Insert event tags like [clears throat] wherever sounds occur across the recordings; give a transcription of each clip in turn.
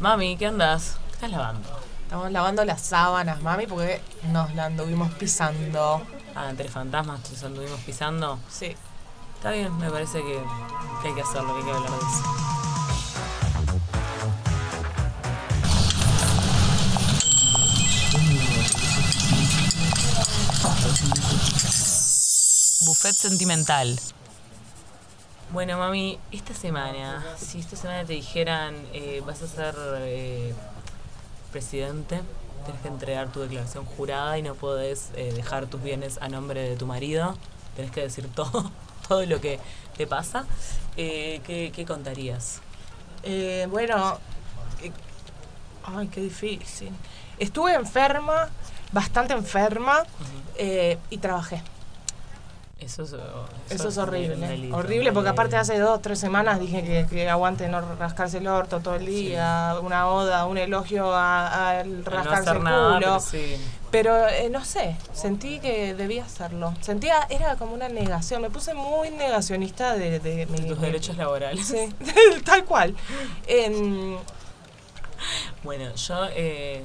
Mami, ¿qué andas? ¿Qué estás lavando? Estamos lavando las sábanas, mami, porque nos la anduvimos pisando. Ah, entre fantasmas nos anduvimos pisando. Sí. Está bien, me parece que, que hay que hacerlo, que hay que hablar de eso. Buffet sentimental. Bueno, mami, esta semana, si esta semana te dijeran eh, vas a ser eh, presidente, tenés que entregar tu declaración jurada y no podés eh, dejar tus bienes a nombre de tu marido, tenés que decir [laughs] todo, todo lo que te pasa, eh, ¿qué, qué contarías? Eh, bueno, ay, qué difícil. Estuve enferma, bastante enferma, eh, y trabajé. Eso es, oh, Eso es un horrible. delito, horrible porque aparte hace dos, tres semanas dije que, que aguante no rascarse el orto todo el día, una oda, un elogio a- al no rascarse el nada, culo. pero sí. Pero eh, no sé, sentí que debía hacerlo. Sentía, era como una negación. Me puse muy negacionista de, de mi- De tus mi- derechos laborales. Sí, [laughs] tal cual. En- Bueno, yo, eh,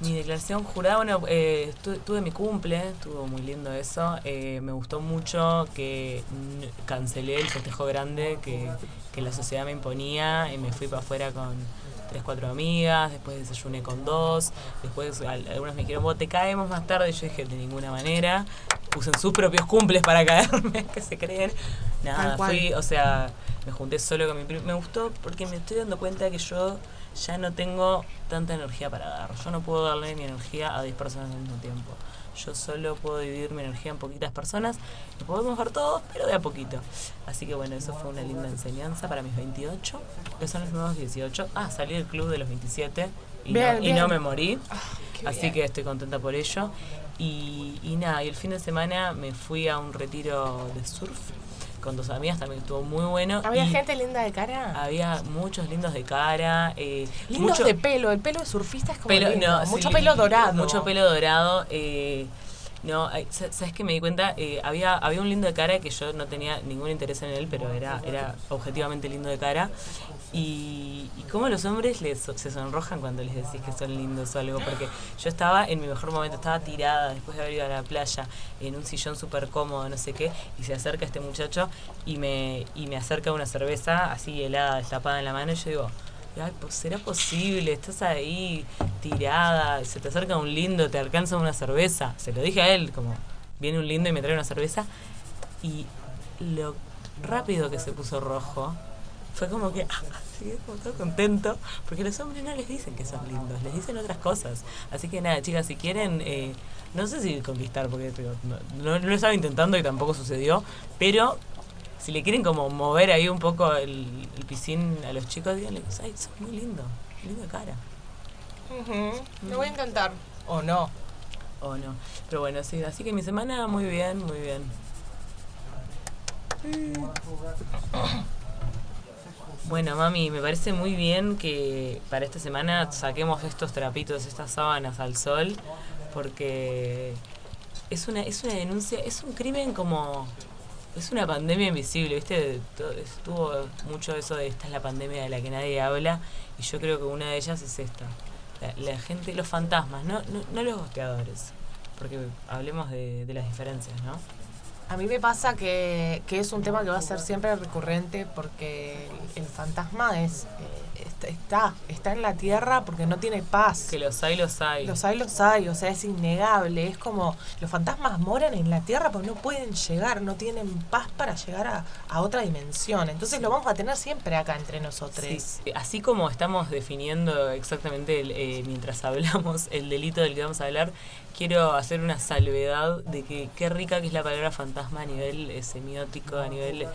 mi declaración jurada, bueno, eh, tu- tuve mi cumple, estuvo muy lindo eso. eh, me gustó mucho que cancelé el festejo grande que, que la sociedad me imponía y me fui para afuera con tres, cuatro amigas, después desayuné con dos, después al- algunas me dijeron, vos te caemos más tarde, y yo dije, de ninguna manera. Usen sus propios cumples para caerme, [laughs] que se creen. Nada, fui, o sea, me junté solo con mi primo. Me gustó porque me estoy dando cuenta que yo ya no tengo tanta energía para dar. Yo no puedo darle mi energía a 10 personas al mismo tiempo. Yo solo puedo dividir mi energía en poquitas personas. Lo podemos ver todos, pero de a poquito. Así que bueno, eso fue una linda enseñanza para mis 28, que son los nuevos 18. Ah, salí del club de los 27 y, Bien, no, y no me morí. qué Así bien. que estoy contenta por ello. Y, y nada, y el fin de semana me fui a un retiro de surf con dos amigas, también estuvo muy bueno. ¿Había y gente linda de cara? Había muchos lindos de cara. Eh, Lindos mucho de pelo. El pelo de surfista es como pelo, lindo. no, Mucho sí, pelo dorado. Mucho pelo dorado. eh, no, ¿sabes qué me di cuenta? Eh, había, había un lindo de cara que yo no tenía ningún interés en él, pero era, era objetivamente lindo de cara. Y, y cómo los hombres les, se sonrojan cuando les decís que son lindos o algo, porque yo estaba en mi mejor momento, estaba tirada después de haber ido a la playa, en un sillón súper cómodo, no sé qué, y se acerca este muchacho y me, y me acerca una cerveza así helada, destapada en la mano, y yo digo, Ay, pues será posible, estás ahí tirada, se te acerca un lindo, te alcanza una cerveza. Se lo dije a él, como viene un lindo y me trae una cerveza. Y lo rápido que se puso rojo fue como que, ah, así, como todo contento, porque los hombres no les dicen que son lindos, les dicen otras cosas. Así que nada, chicas, si quieren, eh, no sé si conquistar, porque digo, no, no, no lo estaba intentando y tampoco sucedió, pero si le quieren como mover ahí un poco el, el piscín a los chicos, díganle, ay, sos muy lindo, de cara. Lo voy a intentar. O no. O no. Pero bueno, sí, así que mi semana muy bien, muy bien. Bueno, mami, me parece muy bien que para esta semana saquemos estos trapitos, estas sábanas al sol, porque es una, es una denuncia, es un crimen como... Es una pandemia invisible, ¿viste? Estuvo mucho eso de esta es la pandemia de la que nadie habla, y yo creo que una de ellas es esta. La, la gente, los fantasmas, no, no, no los gosteadores, porque hablemos de, de las diferencias, ¿no? A mí me pasa que, que es un tema que va a ser siempre recurrente porque el, el fantasma es eh, está, está en la tierra porque no tiene paz. Que los hay, los hay. Los hay, los hay, o sea, es innegable. Es como los fantasmas moran en la tierra porque no pueden llegar, no tienen paz para llegar a, a otra dimensión. Entonces lo vamos a tener siempre acá entre nosotros. Sí, Así como estamos definiendo exactamente el, eh, mientras hablamos el delito del que vamos a hablar, quiero hacer una salvedad de que qué rica que es la palabra fantasma a nivel eh, semiótico, a nivel eh,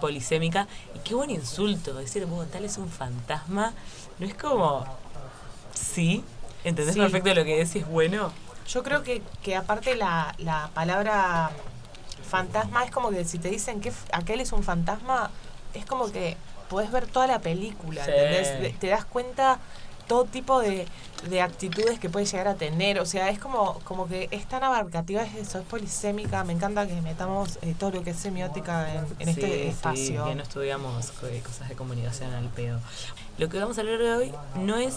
polisémica, y qué buen insulto decir, vos tal es un fantasma, no es como, sí, ¿entendés Sí. perfecto lo que decís? Bueno, Yo creo que, que aparte la, la palabra fantasma es como que si te dicen que aquel es un fantasma, es como que puedes ver toda la película, Sí. Te das cuenta todo tipo de, de actitudes que puede llegar a tener. O sea, es como, como que es tan abarcativa, es eso, es polisémica. Me encanta que metamos eh, todo lo que es semiótica en, en Sí, este sí, espacio. que no estudiamos eh, cosas de comunicación al pedo. Lo que vamos a hablar de hoy no es,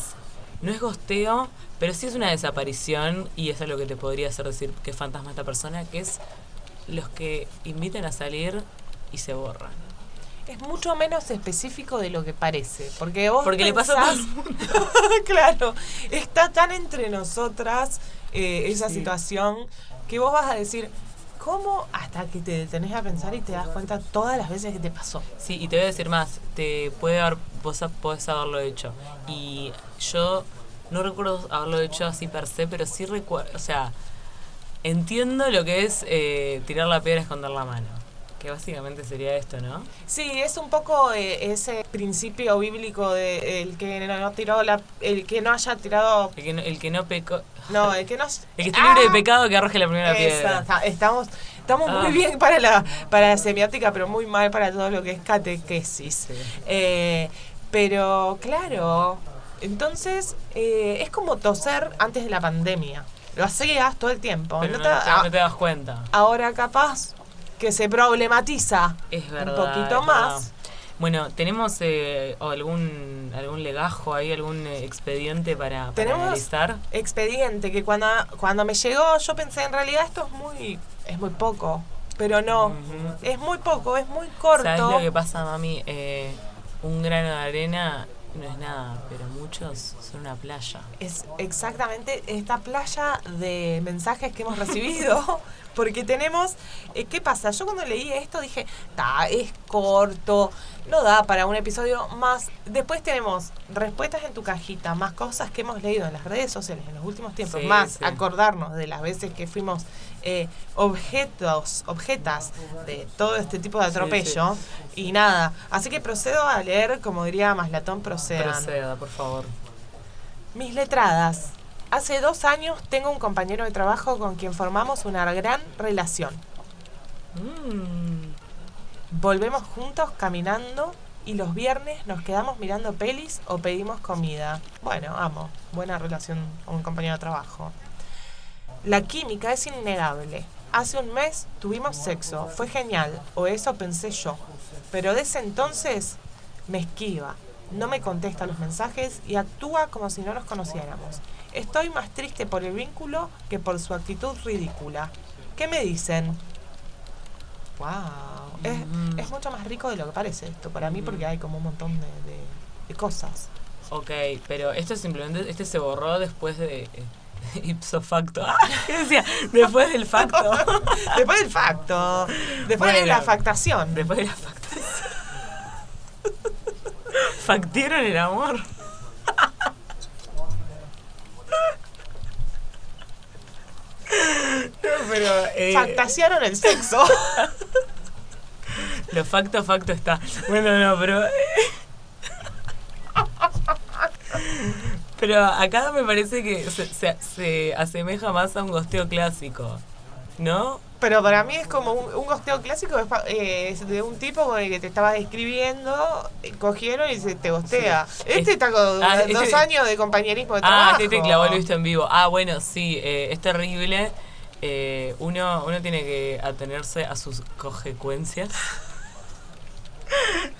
no es gosteo, pero sí es una desaparición y es algo que te podría hacer decir que fantasma esta persona, que es los que invitan a salir y se borran. Es mucho menos específico de lo que parece. Porque vos Porque le pasa a [laughs] claro, está tan entre nosotras eh, esa Sí. situación que vos vas a decir, ¿cómo? Hasta que te detenés a pensar y te das cuenta todas las veces que te pasó. Sí, y te voy a decir más, te puede haber, vos podés haberlo hecho. Y yo no recuerdo haberlo hecho así per se, pero sí recuerdo, o sea, entiendo lo que es eh, tirar la piedra y esconder la mano. Que básicamente sería esto, ¿no? Sí, es un poco eh, ese principio bíblico de el que no, tiró la, el que no haya tirado, El que no, el que no pecó. no, [laughs] el que no, El que esté libre de ¡Ah! pecado que arroje la primera piedra. estamos estamos Ah. muy bien para la para la semiótica, pero muy mal para todo lo que es catequesis. Sí. Eh, pero claro, entonces eh, es como toser antes de la pandemia. Lo hacías todo el tiempo. Pero No no, te- no te das cuenta. ahora capaz que se problematiza Es verdad. un poquito más. Bueno, ¿tenemos eh, algún algún legajo ahí, algún eh, expediente para, para Tenemos- analizar? expediente que cuando, cuando me llegó yo pensé en realidad esto es muy es muy poco pero no es muy poco es muy corto ¿Sabes lo que pasa, mami? Eh, un grano de arena no es nada, pero muchos son una playa. es exactamente esta playa de mensajes que hemos recibido [laughs] porque tenemos eh, qué pasa yo cuando leí esto dije ta es corto no da para un episodio más después tenemos respuestas en tu cajita más cosas que hemos leído en las redes sociales en los últimos tiempos Sí, más sí. acordarnos de las veces que fuimos eh, objetos objetas de todo este tipo de Sí, atropello y nada así que procedo a leer como diría Maslatón procedan Proceda, por favor. mis letradas. Hace dos años tengo un compañero de trabajo con quien formamos una gran relación. Mm, Volvemos juntos caminando y los viernes nos quedamos mirando pelis o pedimos comida. Bueno, amo. Buena relación con un compañero de trabajo. La química es innegable. Hace un mes tuvimos sexo. Fue genial. O eso pensé yo. Pero desde entonces me esquiva. No me contesta los mensajes y actúa como si no nos conociéramos. Estoy más triste por el vínculo que por su actitud ridícula. ¿Qué me dicen? Wow. Es, Mm. es mucho más rico de lo que parece esto para mí porque hay como un montón de, de- de cosas. ok, pero esto simplemente, este se borró después de eh, [laughs] ipso facto. Ah, [laughs] ¿Qué decía? Después del facto. [laughs] Después del facto. Después de Bueno. la factación. Después de la factación. Factieron el amor. No, pero. eh, el sexo. [laughs] Lo facto, facto está. Bueno, no, pero. [laughs] Pero acá me parece que se, se- se asemeja más a un gosteo clásico. ¿No? Pero para mí es como un, un gosteo clásico eh, de un tipo con el que te estaba escribiendo, eh, cogieron y se te gostea. Sí. Este está con Ah, dos este- años de compañerismo de Ah, trabajo. este te clavó el visto en vivo. Ah, bueno, sí, eh, es terrible. Eh, uno, uno tiene que atenerse a sus consecuencias.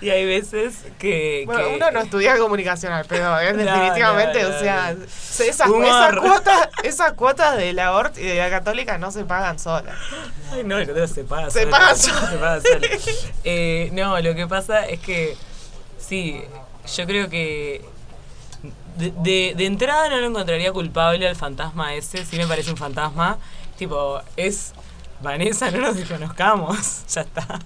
Y hay veces que. Bueno, que- uno no estudia comunicacional, pero es [laughs] definitivamente, no, no, o sea, esas, cuotas, esas cuotas de la ORT y de la católica no se pagan solas. Ay, no, se paga Se solo. paga [laughs] Se solo. paga solo. Eh, no, lo que pasa es que, sí, yo creo que de, de, de entrada no lo encontraría culpable al fantasma ese, sí me parece un fantasma. Tipo, es Vanessa, no nos desconozcamos, [laughs] ya está.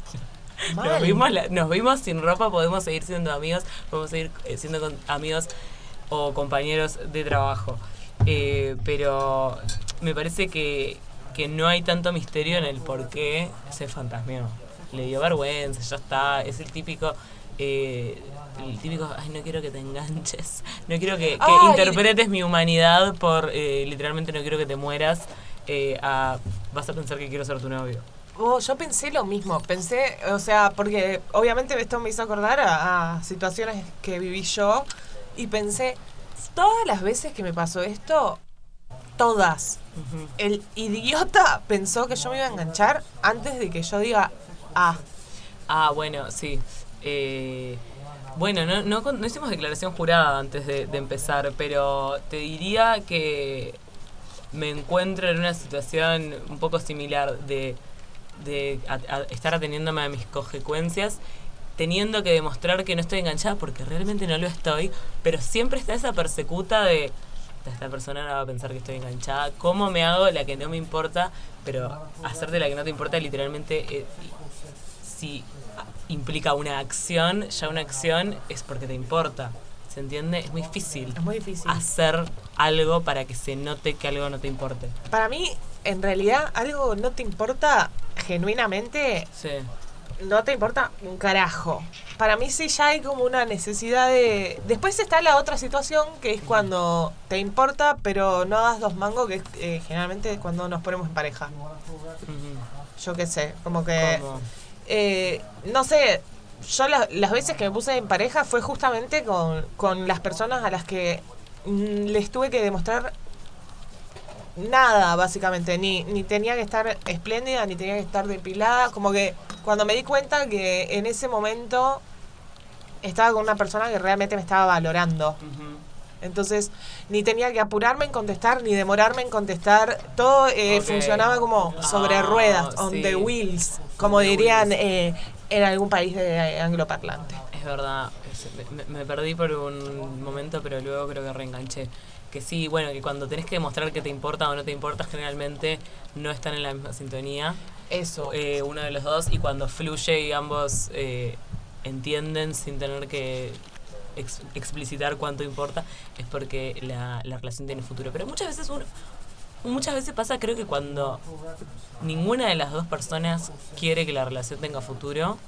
Nos vimos, la- nos vimos sin ropa, podemos seguir siendo amigos, podemos seguir eh, siendo con- amigos o compañeros de trabajo. Eh, pero me parece que, que no hay tanto misterio en el por qué se fantasmeó. Le dio vergüenza, ya está, es el típico... eh, el típico, ay, no quiero que te enganches, no quiero que, interpretes mi humanidad por, eh, literalmente no quiero que te mueras, eh, a, vas a pensar que quiero ser tu novio. Oh, yo pensé lo mismo, pensé, o sea, porque obviamente esto me hizo acordar a, a situaciones que viví yo y pensé, Todas las veces que me pasó esto, todas, el idiota pensó que yo me iba a enganchar antes de que yo diga, ah, Ah, bueno, sí. Eh, bueno, no, no, hicimos declaración jurada antes de, de empezar, pero te diría que me encuentro en una situación un poco similar de, de a- a- estar ateniéndome a mis consecuencias, teniendo que demostrar que no estoy enganchada porque realmente no lo estoy, pero siempre está esa persecuta de esta persona no va a pensar que estoy enganchada, ¿cómo me hago la que no me importa? Pero hacerte la que no te importa literalmente eh, si implica una acción, ya una acción es porque te importa. ¿Se entiende? Es muy difícil es muy difícil. hacer algo para que se note que algo no te importe. Para mí, en realidad, algo no te importa genuinamente, Sí. no te importa un carajo. Para mí sí ya hay como una necesidad de... Después está la otra situación, que es cuando te importa, pero no das dos mangos, que es eh, generalmente cuando nos ponemos en pareja. Yo qué sé, como que... Eh, no sé, yo la- las veces que me puse en pareja fue justamente con, con las personas a las que mm, les tuve que demostrar nada, básicamente. Ni, ni tenía que estar espléndida, ni tenía que estar depilada. Como que cuando me di cuenta que en ese momento estaba con una persona que realmente me estaba valorando. Entonces, ni tenía que apurarme en contestar, ni demorarme en contestar. Todo eh, funcionaba como sobre Ah, ruedas, on sí. the wheels, como the dirían wheels. eh, en algún país de angloparlante. Es verdad, me perdí por un momento, pero luego creo que reenganché. Que sí, bueno, que cuando tenés que demostrar que te importa o no te importa, generalmente no están en la misma sintonía. Eso. eh, uno de los dos y cuando fluye y ambos eh, entienden sin tener que ex- explicitar cuánto importa es porque la, la relación tiene futuro pero muchas veces uno muchas veces pasa creo que cuando ninguna de las dos personas quiere que la relación tenga futuro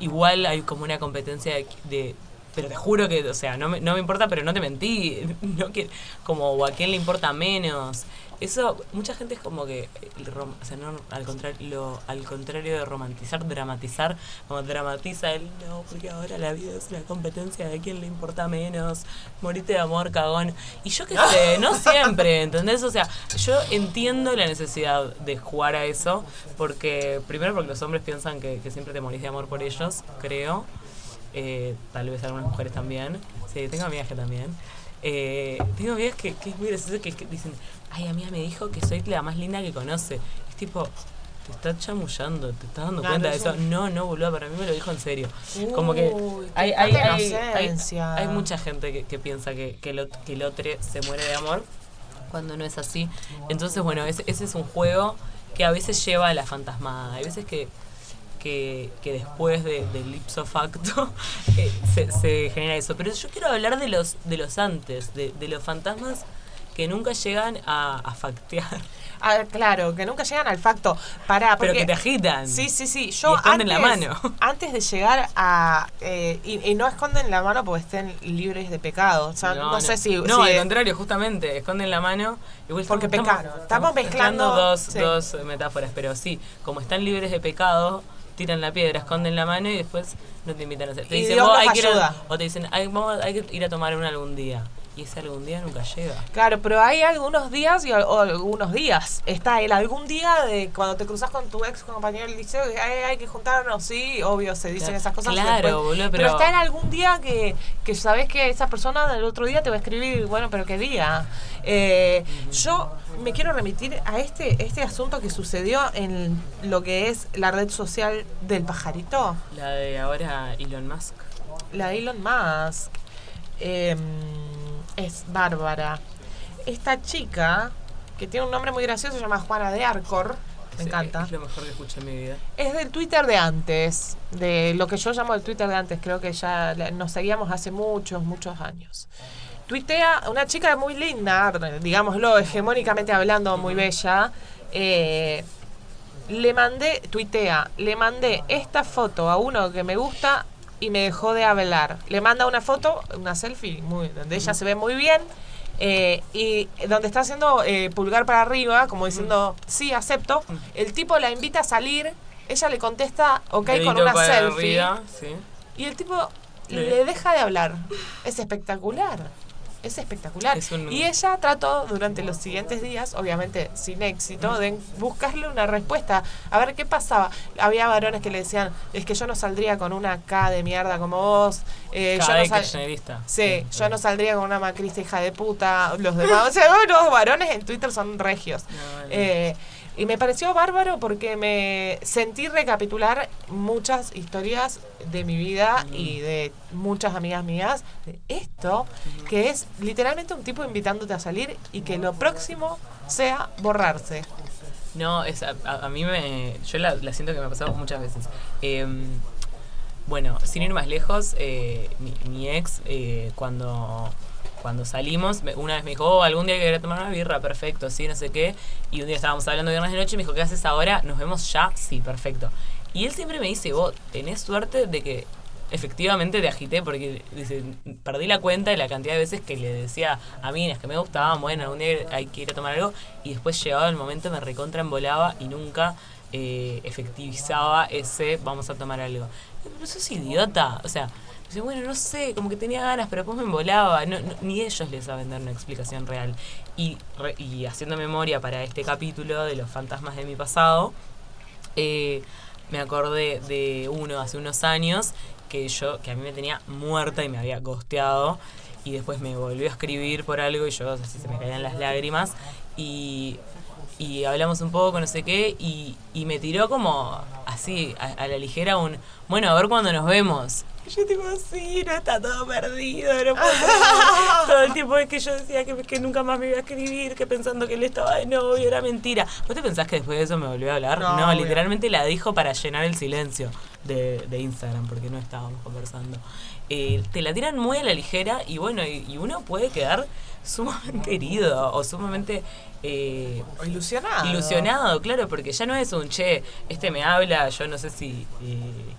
igual hay como una competencia de, de- pero te juro que o sea no me, no me importa pero no te mentí. [laughs] No que como o a quién le importa menos. Eso mucha gente es como que el rom- o sea no al contrario lo, al contrario de romantizar dramatizar como dramatiza el no porque ahora la vida es una competencia de quién le importa menos. Morite de amor cagón y yo qué [laughs] sé no siempre ¿entendés? o sea yo entiendo la necesidad de jugar a eso porque primero porque los hombres piensan que, que siempre te morís de amor por ellos creo eh, tal vez algunas mujeres también. Sí, tengo amigas que también. Eh, tengo amigas que, que es muy gracioso que, que dicen, ay, amiga me dijo que soy la más linda que conoce. Es tipo, te está chamullando, te estás dando Claro, cuenta de es eso. un- No, no, boludo, para mí me lo dijo en serio. Como que hay, hay, hay, hay, mucha gente que, que piensa que, que, que el otro se muere de amor cuando no es así. Entonces, bueno, ese, ese es un juego que a veces lleva a la fantasmada. Hay veces que, que, que después de- del ipso facto [laughs] eh, se, se genera eso. Pero yo quiero hablar de los, de los antes, de, de los fantasmas que nunca llegan a, a factear, Ah, claro, que nunca llegan al facto. Pará, pero que te agitan. Sí, sí, sí. Yo Y esconden antes, la mano. [laughs] antes de llegar a... eh, y, y no esconden la mano porque estén libres de pecado. O sea, no, sé si... No, si- al contrario, justamente, esconden la mano. Igual Porque estamos- pecaron. Estamos mezclando- dos, sí. dos metáforas, pero sí, como están libres de pecado, tiran la piedra, esconden la mano y después no te invitan a hacer. Te Y dicen, Dios "Vos nos hay que ir a-" o te dicen, "Ay, vamos, hay que ir a tomar una algún día. Y ese algún día nunca llega. Claro, pero hay algunos días y o algunos días. Está el algún día de cuando te cruzas con tu ex compañero del liceo que hay, hay que juntarnos, sí, obvio, se dicen Claro. esas cosas. Claro, después- boludo, pero... pero- está en algún día que, que sabes que esa persona del otro día te va a escribir, bueno, pero qué día. Eh, Yo me quiero remitir a este, este asunto que sucedió en lo que es la red social del pajarito. La de ahora Elon Musk. La de Elon Musk eh, es bárbara. Esta chica, que tiene un nombre muy gracioso, se llama Juana de Arcor. Me encanta. Es lo mejor que escuché en mi vida. Es del Twitter de antes, de lo que yo llamo el Twitter de antes. Creo que ya nos seguíamos hace muchos, muchos años. Tuitea una chica muy linda, digámoslo, hegemónicamente hablando, muy bella. eh, le mandé, tuitea, le mandé esta foto a uno que me gusta y me dejó de hablar. Le manda una foto, una selfie, muy, donde ella se ve muy bien. eh, y donde está haciendo eh, pulgar para arriba, como diciendo, sí, acepto. El tipo la invita a salir, ella le contesta, ok, con una selfie. arriba, sí. Y el tipo le deja de hablar. es espectacular. Es espectacular. Es un- Y ella trató durante los siguientes días, obviamente sin éxito, de buscarle una respuesta. A ver qué pasaba. Había varones que le decían, es que yo no saldría con una K de mierda como vos. eh, yo no sal- kirchnerista. Sí, yo no saldría con una macrista hija de puta. Los demás, [laughs] o sea, los varones en Twitter son regios. No, no. Eh, y me pareció bárbaro porque me sentí recapitular muchas historias de mi vida y de muchas amigas mías de esto, que es literalmente un tipo invitándote a salir y que lo próximo sea borrarse. No, es, a, mí me. Yo la, la siento que me ha pasado muchas veces. Em, bueno, sin ir más lejos, eh, mi, mi ex, eh, cuando, cuando salimos, una vez me dijo, oh, algún día quería tomar una birra, perfecto, sí, no sé qué. Y un día estábamos hablando viernes de noche y me dijo, ¿qué haces ahora? ¿Nos vemos ya? Sí, perfecto. Y él siempre me dice, vos tenés suerte de que efectivamente te agité porque perdí la cuenta de la cantidad de veces que le decía a minas que me gustaban, bueno, algún día hay que ir a tomar algo, y después llegaba el momento, me recontra embolaba y nunca eh, efectivizaba ese vamos a tomar algo. Pero sos idiota, o sea, dice, bueno, no sé, como que tenía ganas, pero después me embolaba, no, no- ni ellos les saben dar una explicación real. Y, re- haciendo memoria para este capítulo de los fantasmas de mi pasado, eh, me acordé de uno hace unos años que yo, que a mí me tenía muerta y me había gosteado y después me volvió a escribir por algo y yo así se me caían las lágrimas y, y hablamos un poco, no sé qué, y, y me tiró como así, a, la ligera un, bueno, a ver cuándo nos vemos. Yo tipo, sí, no está todo perdido, no puedo creer". Todo el tiempo es que yo decía que, que nunca más me iba a escribir, que pensando que él estaba de novio, era mentira. ¿Vos te pensás que después de eso me volvió a hablar? No, literalmente la dijo para llenar el silencio de, de Instagram, porque no estábamos conversando. Eh, te la tiran muy a la ligera y bueno, y, y uno puede quedar sumamente herido o sumamente eh, ilusionado. ilusionado, claro, porque ya no es un che, este me habla, yo no sé si eh,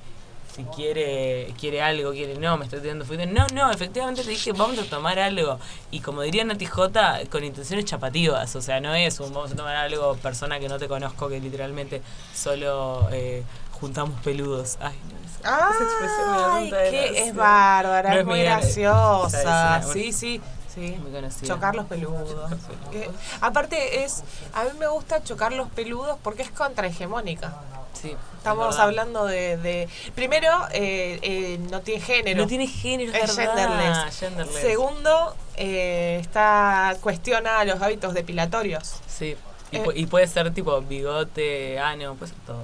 si quiere quiere algo, quiere no, me estoy tirando fuerte. No, no, efectivamente te dije, vamos a tomar algo. Y como diría Nati J, con intenciones chapativas, o sea, no es un vamos a tomar algo persona que no te conozco, que literalmente solo eh, juntamos peludos. Ay, no, esa, esa expresión me da Ay, tanta que es bárbara, No es es muy graciosa. sí, sí, sí. Muy conocida. Chocar los peludos. Chocar los peludos. Que- aparte es, a mí me gusta chocar los peludos porque es contrahegemónica. Sí, Estamos es hablando de, de- primero, eh, eh, no tiene género. No tiene género, es genderless. genderless. Segundo, eh, está cuestiona los hábitos depilatorios. Sí. Y, Eh. pu- y puede ser tipo bigote, ano, puede ser todo.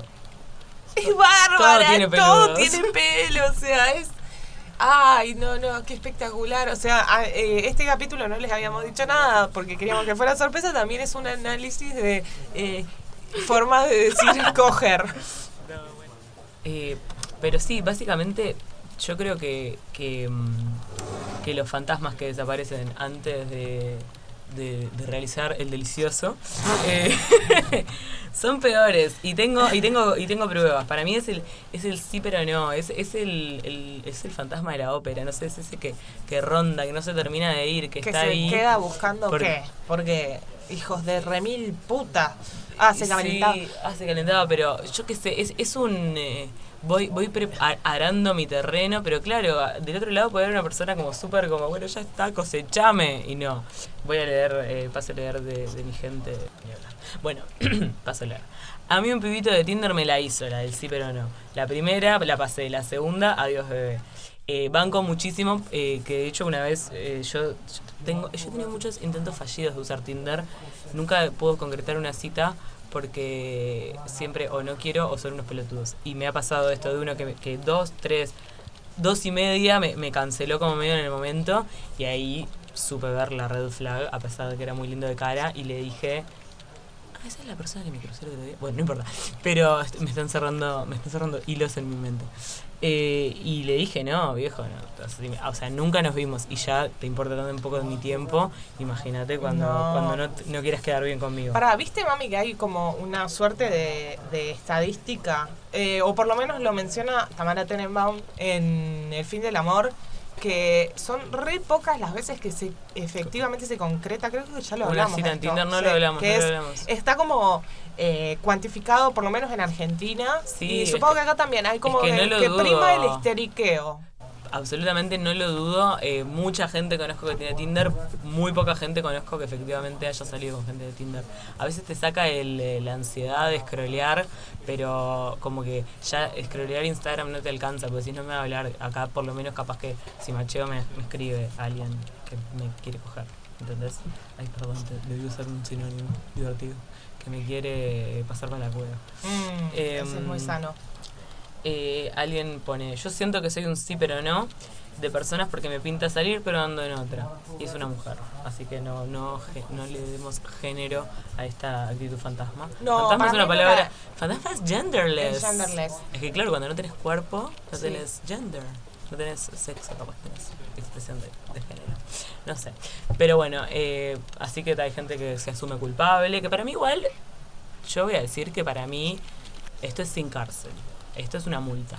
Es bárbara, Todo tiene todo tiene pelo, o sea, es... Ay, no, no, qué espectacular. O sea, eh, este capítulo no les habíamos dicho nada porque queríamos que fuera sorpresa. También es un análisis de eh, formas de decir [laughs] coger. Eh, pero sí, básicamente yo creo que, que, mm, que los fantasmas que desaparecen antes de, de- de realizar el delicioso eh, [laughs] son peores y tengo y tengo y tengo pruebas para mí es el es el sí pero no es, es el, el- es el fantasma de la ópera no sé es ese que, que ronda que no se termina de ir que, Que está se ahí queda buscando Por- qué. Porque, hijos de remil puta. Ah, se Sí, calentaba. hace calentado, pero yo qué sé, es, es un... eh, voy voy arando mi terreno, pero claro, del otro lado puede haber una persona como súper como, bueno, ya está, cosechame. Y no, voy a leer, eh, paso a leer de, de mi gente. Bueno, [clears throat] paso a leer. A mí un pibito de Tinder me la hizo, la del sí pero no. La primera la pasé, la segunda, adiós bebé. Eh, banco muchísimo, eh, que de hecho una vez eh, yo, yo tengo, yo he tenido muchos intentos fallidos de usar Tinder. Nunca puedo concretar una cita porque siempre o no quiero o son unos pelotudos. Y me ha pasado esto de uno que, que dos, tres, dos y media me, me canceló como medio en el momento y ahí supe ver la red flag a pesar de que era muy lindo de cara y le dije Ah, esa es la persona que me cruzó el otro día. Bueno, no importa. Pero me están cerrando, me están cerrando hilos en mi mente. Eh, y le dije, no, viejo, no. O sea, nunca nos vimos y ya te importa tanto un poco de mi tiempo. Imagínate cuando No. cuando no, no quieras quedar bien conmigo. Para, ¿viste, mami, que hay como una suerte de, de estadística? Eh, o por lo menos lo menciona Tamara Tenenbaum en El fin del amor, que son re pocas las veces que se efectivamente se concreta. Creo que ya lo Una hablamos. cita de en. Tinder no Sí, lo hablamos, que no lo hablamos. Está como eh, cuantificado, por lo menos en Argentina. Sí, y es supongo que- que acá también hay como que de- no lo que prima el histeriqueo. absolutamente no lo dudo. Eh, mucha gente conozco que tiene Tinder, muy poca gente conozco que efectivamente haya salido con gente de Tinder. A veces te saca el, eh, la ansiedad de scrollear, pero como que ya scrollear Instagram no te alcanza, porque si no me va a hablar acá, por lo menos capaz que si macheo me, me escribe alguien que me quiere coger. ¿Entendés? Ay, perdón, te, debí usar un sinónimo divertido. Que me quiere pasar para la cueva. Mm, Em, ese es muy sano. Eh, alguien pone, yo siento que soy un sí pero no de personas porque me pinta salir pero ando en otra. Y es una mujer. Así que no, no, no le demos género a esta actitud fantasma. No, fantasma es una palabra... la- Fantasma es genderless. Es genderless. Es que claro, cuando no tenés cuerpo, no Sí. tenés gender. No tenés sexo, capaz tenés expresión de, de género. No sé. Pero bueno, eh, así que hay gente que se asume culpable, que para mí igual, yo voy a decir que para mí esto es sin cárcel. Esto es una multa.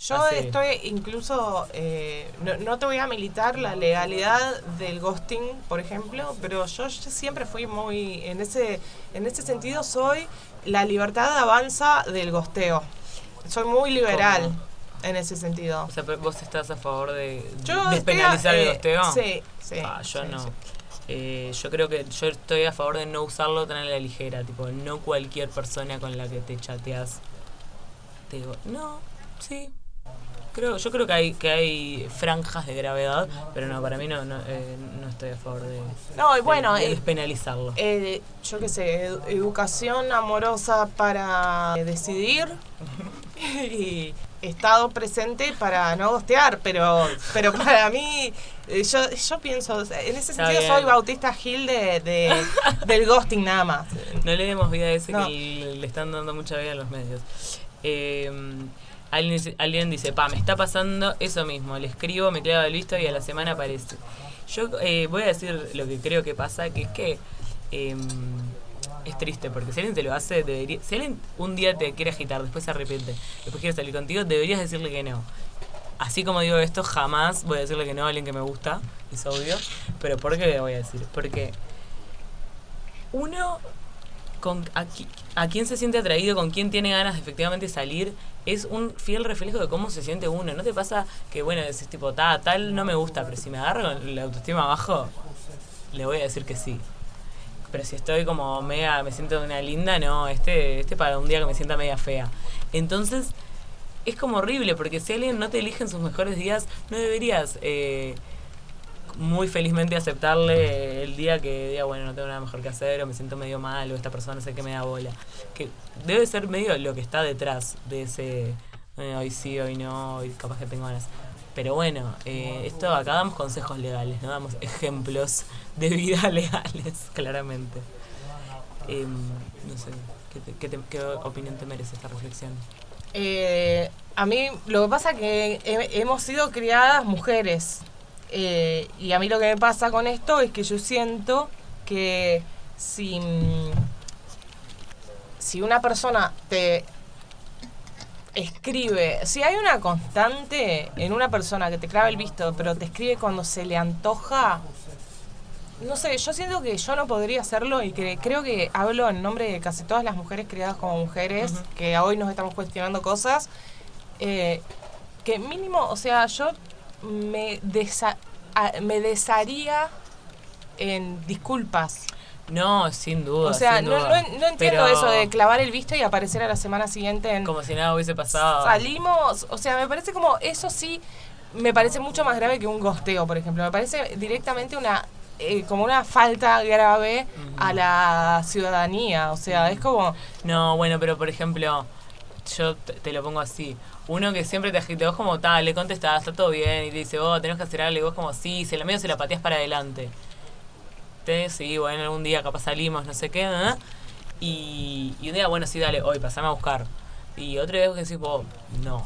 Yo Así. estoy incluso, eh, no, no te voy a militar la legalidad del ghosting, por ejemplo, pero yo, yo siempre fui muy, en ese, en ese sentido soy la libertad avanza del gosteo. Soy muy liberal ¿Cómo? En ese sentido. O sea, pero vos estás a favor de Yo despenalizar el eh, gosteo. Sí, sí. Ah, yo sí, no. sí. Eh, yo creo que yo estoy a favor de no usarlo tan a la ligera. Tipo, no cualquier persona con la que te chateas. Te digo, no, sí. Creo, yo creo que hay, que hay franjas de gravedad, pero no, para mí no, no, eh, no estoy a favor de, No, y bueno, de- de eh, despenalizarlo. eh, yo qué sé, edu- educación amorosa para decidir [laughs] y estado presente para no gostear, pero, pero para mí, eh, yo, yo pienso, en ese sentido soy Bautista Gil de, de- del ghosting nada más. No le demos vida a ese No. que le, están dando mucha vida en los medios. Eh, alguien, dice, alguien dice, pa, me está pasando eso mismo. Le escribo, me clava el visto y a la semana aparece. Yo eh, voy a decir lo que creo que pasa, que es que eh, es triste, porque si alguien te lo hace, debería, si alguien un día te quiere agitar, después se arrepiente, después quiere salir contigo, deberías decirle que no. Así como digo esto, jamás voy a decirle que no a alguien que me gusta, es obvio. Pero ¿por qué le voy a decir? Porque uno con a, qui- a quién se siente atraído, con quién tiene ganas de efectivamente salir, es un fiel reflejo de cómo se siente uno. ¿No te pasa que, bueno, decís tipo, ta, tal no me gusta, pero si me agarro la autoestima abajo, le voy a decir que sí. Pero si estoy como mega, me siento una linda, no, este, este para un día que me sienta media fea. Entonces, es como horrible, porque si alguien no te elige en sus mejores días, no deberías eh, muy felizmente aceptarle el día que diga, bueno, no tengo nada mejor que hacer, o me siento medio mal, o esta persona no sé qué me da bola. Que debe ser medio lo que está detrás de ese, hoy sí, hoy no, hoy capaz que tengo ganas. Pero bueno, eh, esto acá damos consejos legales, no damos ejemplos de vida [laughs] legales, claramente. Em, no sé, ¿qué, qué opinión te merece esta reflexión? Eh, a mí lo que pasa es que he- hemos sido criadas mujeres. Eh, y a mí lo que me pasa con esto es que yo siento que si, mm, si una persona te escribe, si hay una constante en una persona que te clava el visto, pero te escribe cuando se le antoja, no sé, yo siento que yo no podría hacerlo y que creo que hablo en nombre de casi todas las mujeres criadas como mujeres, que hoy nos estamos cuestionando cosas, eh, que mínimo, o sea, yo me, desa- me desharía en disculpas. No, sin duda. O sea, sin no, duda. no, no entiendo Pero eso de clavar el visto y aparecer a la semana siguiente en... Como si nada hubiese pasado. Salimos, o sea, me parece como, eso sí, me parece mucho más grave que un gosteo, por ejemplo. Me parece directamente una, eh, como una falta grave a la ciudadanía. O sea, es como, No, bueno, pero por ejemplo, yo te, te lo pongo así. Uno que siempre te agita, vos como tal, le contestás, está todo bien, y te dice, vos tenés que hacer algo, y vos como, sí, se la medio se la pateás para adelante. Sí, bueno, algún día capaz salimos, no sé qué, ¿eh? y, un día, bueno, sí, dale, hoy pasame a buscar. Y otra vez vos decís, vos, no.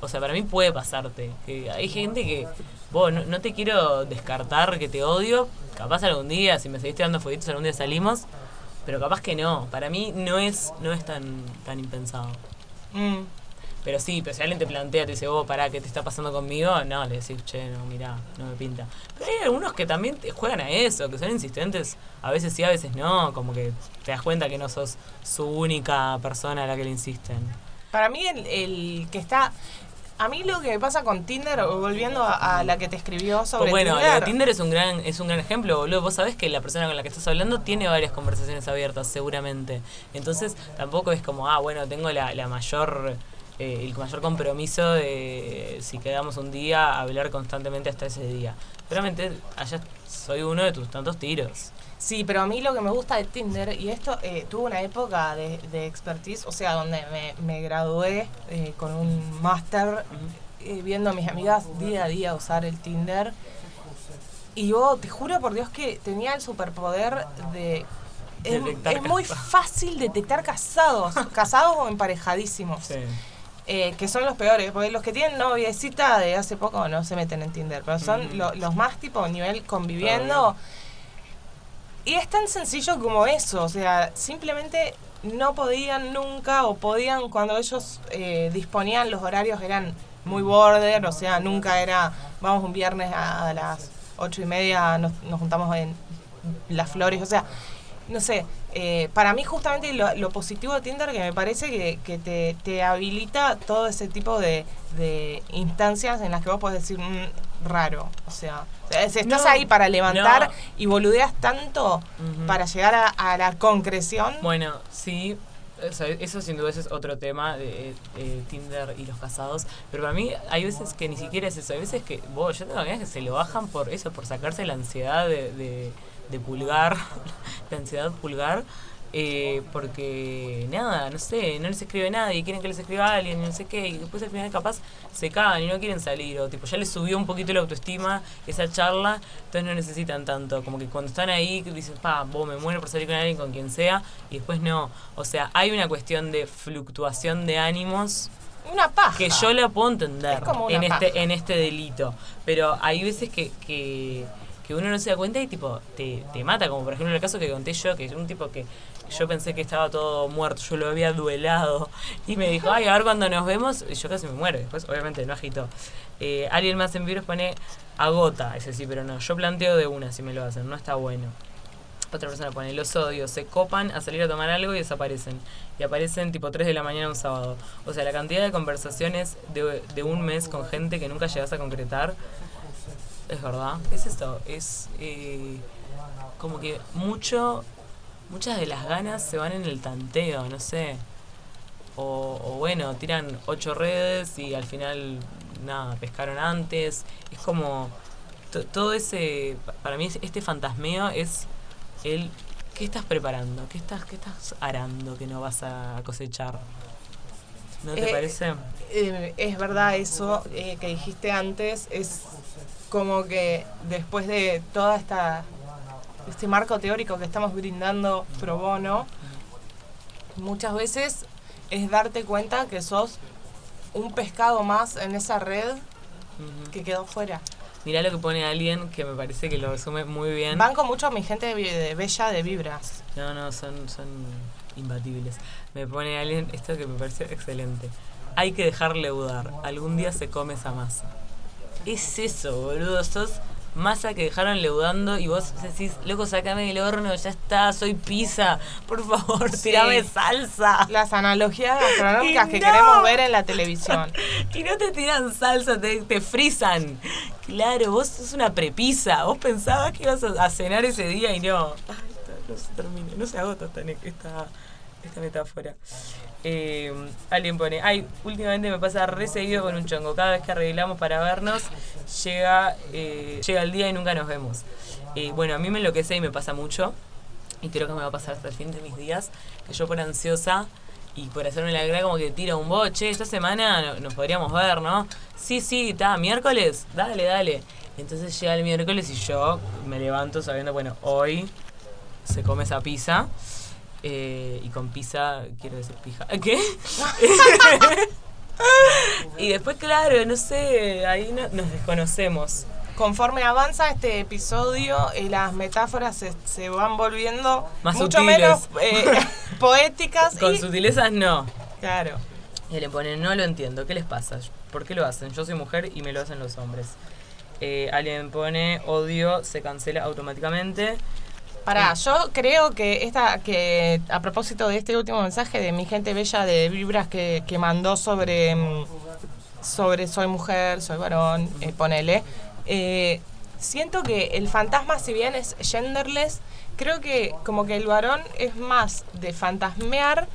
O sea, para mí puede pasarte. Que hay gente que, vos, no, no te quiero descartar que te odio, capaz algún día, si me seguiste dando fueguitos, algún día salimos, pero capaz que no. Para mí no es, no es tan, tan impensado. mm, Pero sí, pero si alguien te plantea, te dice, vos, pará, ¿qué te está pasando conmigo? No, le decís, che, no, mirá, no me pinta. Pero hay algunos que también te juegan a eso, que son insistentes, a veces sí, a veces no, como que te das cuenta que no sos su única persona a la que le insisten. para mí el, el que está... A mí lo que me pasa con Tinder, volviendo a, a la que te escribió sobre Pues bueno, Tinder, Tinder es un gran, es un gran ejemplo, boludo. Vos sabés que la persona con la que estás hablando tiene varias conversaciones abiertas, seguramente. Entonces, tampoco es como, ah, bueno, tengo la, la mayor, eh, el mayor compromiso de si quedamos un día, hablar constantemente hasta ese día. Seguramente allá soy uno de tus tantos tiros. Sí, pero a mí lo que me gusta de Tinder, y esto eh, tuve una época de, de expertise, o sea, donde me, me gradué eh, con un máster, eh, viendo a mis amigas día a día usar el Tinder. Y yo te juro por Dios que tenía el superpoder de... Es, es muy fácil detectar casados, casados o emparejadísimos. Eh, que son los peores, porque los que tienen noviecita de hace poco no se meten en Tinder, pero son lo- los más tipo nivel conviviendo. Y es tan sencillo como eso, o sea, simplemente no podían nunca o podían cuando ellos eh, disponían los horarios eran muy border, o sea, nunca era, vamos un viernes a, a las ocho y media, nos, nos juntamos en Las Flores, o sea, no sé, eh, para mí justamente lo, lo positivo de Tinder que me parece que, que te, te habilita todo ese tipo de, de instancias en las que vos podés decir "Mm, raro, o sea, estás No, ahí para levantar no. y boludeas tanto para llegar a, a la concreción, Bueno, sí, eso, eso sin duda es otro tema de eh, Tinder y los casados. Pero para mí hay veces que ni siquiera es eso. Hay veces que, vos, yo tengo amigas que se lo bajan por eso, por sacarse la ansiedad de, de, de pulgar, [laughs] la ansiedad pulgar. eh, porque nada, no sé, no les escribe nadie, quieren que les escriba alguien, y no sé qué, y después al final capaz se cagan y no quieren salir, o tipo ya les subió un poquito la autoestima esa charla, entonces no necesitan tanto, como que cuando están ahí dicen, pa, vos me muero por salir con alguien, con quien sea, y después no, o sea, hay una cuestión de fluctuación de ánimos una paja. que yo la puedo entender Es como una en este en este delito pero hay veces que, que, que uno no se da cuenta y tipo te, te mata como por ejemplo el caso que conté yo que es un tipo que yo pensé que estaba todo muerto yo lo había duelado y me dijo ay a ver cuando nos vemos y yo casi me muero después obviamente no agitó eh, alguien más en virus pone agota ese sí pero no yo planteo de una si me lo hacen no está bueno otra persona pone, los odios, se copan a salir a tomar algo y desaparecen. Y aparecen tipo 3 de la mañana un sábado. O sea, la cantidad de conversaciones de, de un mes con gente que nunca llegas a concretar, es verdad. Es esto, es eh, como que mucho, muchas de las ganas se van en el tanteo, no sé. O, o bueno, tiran ocho redes y al final, nada, pescaron antes. Es como, to- todo ese, pa- para mí es- este fantasmeo es el, ¿qué estás preparando? ¿Qué estás, qué estás arando que no vas a cosechar? ¿No te Eh, parece? Eh, es verdad eso eh, que dijiste antes, es como que después de toda esta este marco teórico que estamos brindando pro bono, muchas veces es darte cuenta que sos un pescado más en esa red que quedó fuera. Mirá lo que pone alguien que me parece que lo resume muy bien. Banco mucho a mi gente de, de bella de vibras. No, no, son, son imbatibles. Me pone alguien esto que me pareció excelente. Hay que dejarle dudar. Algún día se come esa masa. Es eso, boludo. Sos masa que dejaron leudando y vos decís, loco, sacame del horno, ya está, soy pizza. Por favor, Sí. tirame salsa. Las analogías gastronómicas que queremos ver en la televisión. [laughs] Y no te tiran salsa, te, te frisan. Claro, vos sos una prepisa. Vos pensabas que ibas a, cenar ese día y no. Ay, no se termina, no se agota esta, esta metáfora. Eh, alguien pone, ay, últimamente me pasa re seguido con un chongo. Cada vez que arreglamos para vernos, llega, eh, llega el día y nunca nos vemos. Bueno, a mí me enloquece y me pasa mucho. Y creo que me va a pasar hasta el fin de mis días. Que yo por ansiosa y por hacerme la gran como que tira un boche, esta semana no- nos podríamos ver, ¿no? Sí, sí, está, miércoles, dale, dale. Entonces llega el miércoles y yo me levanto sabiendo, bueno, hoy se come esa pizza. Eh, y con pizza, quiero decir pija. [laughs] ¿Qué? [laughs] y después, claro, no sé, ahí no- nos desconocemos. Conforme avanza este episodio, eh, las metáforas se, se van volviendo Más mucho sutiles. menos eh, [laughs] poéticas. Con y, sutilezas no. Claro. Y le ponen, no lo entiendo, ¿qué les pasa? ¿Por qué lo hacen? Yo soy mujer y me lo hacen los hombres. Alguien pone, odio, se cancela automáticamente. Pará, yo creo que esta, que a propósito de este último mensaje de mi gente bella de Vibras que, que mandó sobre mm, sobre soy mujer, soy varón, eh, ponele. Eh, siento que el fantasma, si bien es genderless, creo que como que el varón es más de fantasmear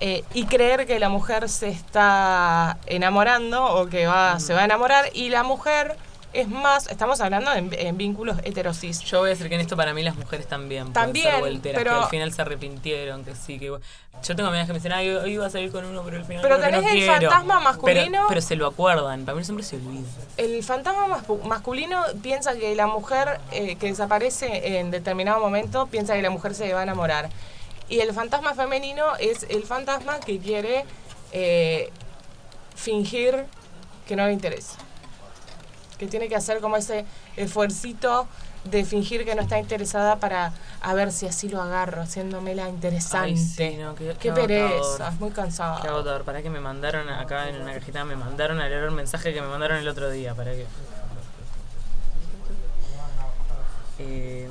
eh, y creer que la mujer se está enamorando o que va, se va a enamorar y la mujer es más, estamos hablando en, en vínculos heterosis. Yo voy a decir que en esto para mí las mujeres también. También, ser pero- que al final se arrepintieron, que sí, que. Yo tengo amigas que me dicen, ay, hoy iba a salir con uno, pero al final. Pero tenés no el quiero". fantasma masculino. Pero, pero se lo acuerdan. Para mí siempre se olvida. El fantasma mascu- masculino piensa que la mujer eh, que desaparece en determinado momento piensa que la mujer se va a enamorar. Y el fantasma femenino es el fantasma que quiere eh, fingir que no le interesa. Que tiene que hacer como ese esfuercito de fingir que no está interesada para a ver si así lo agarro, haciéndomela interesante. Ay, sí, no, qué- Qué qué pereza, es muy Qué cansado. agotador. Para que me mandaron acá en una cajita, me mandaron a leer un mensaje que me mandaron el otro día. Para que. Eh,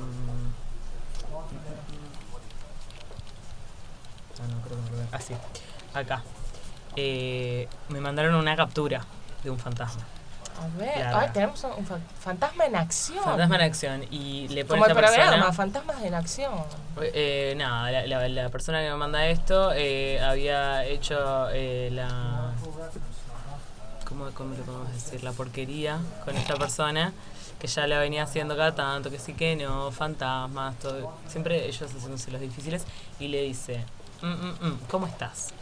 ah, no, creo que veo. Ah, sí. Acá. Eh, me mandaron una captura de un fantasma. A ver, Claro. ay, tenemos un fa- fantasma en acción. Fantasma en acción. Y le pone Como el esta persona. programa, fantasmas en acción. Eh, nada, la, la- la persona que me manda esto eh, había hecho eh, la. ¿cómo, ¿Cómo le podemos decir? La porquería con esta persona que ya la venía haciendo cada tanto, que sí que no, fantasmas, todo. Siempre ellos haciéndose los difíciles y le dice: "Mm, mm, mm, ¿Cómo estás?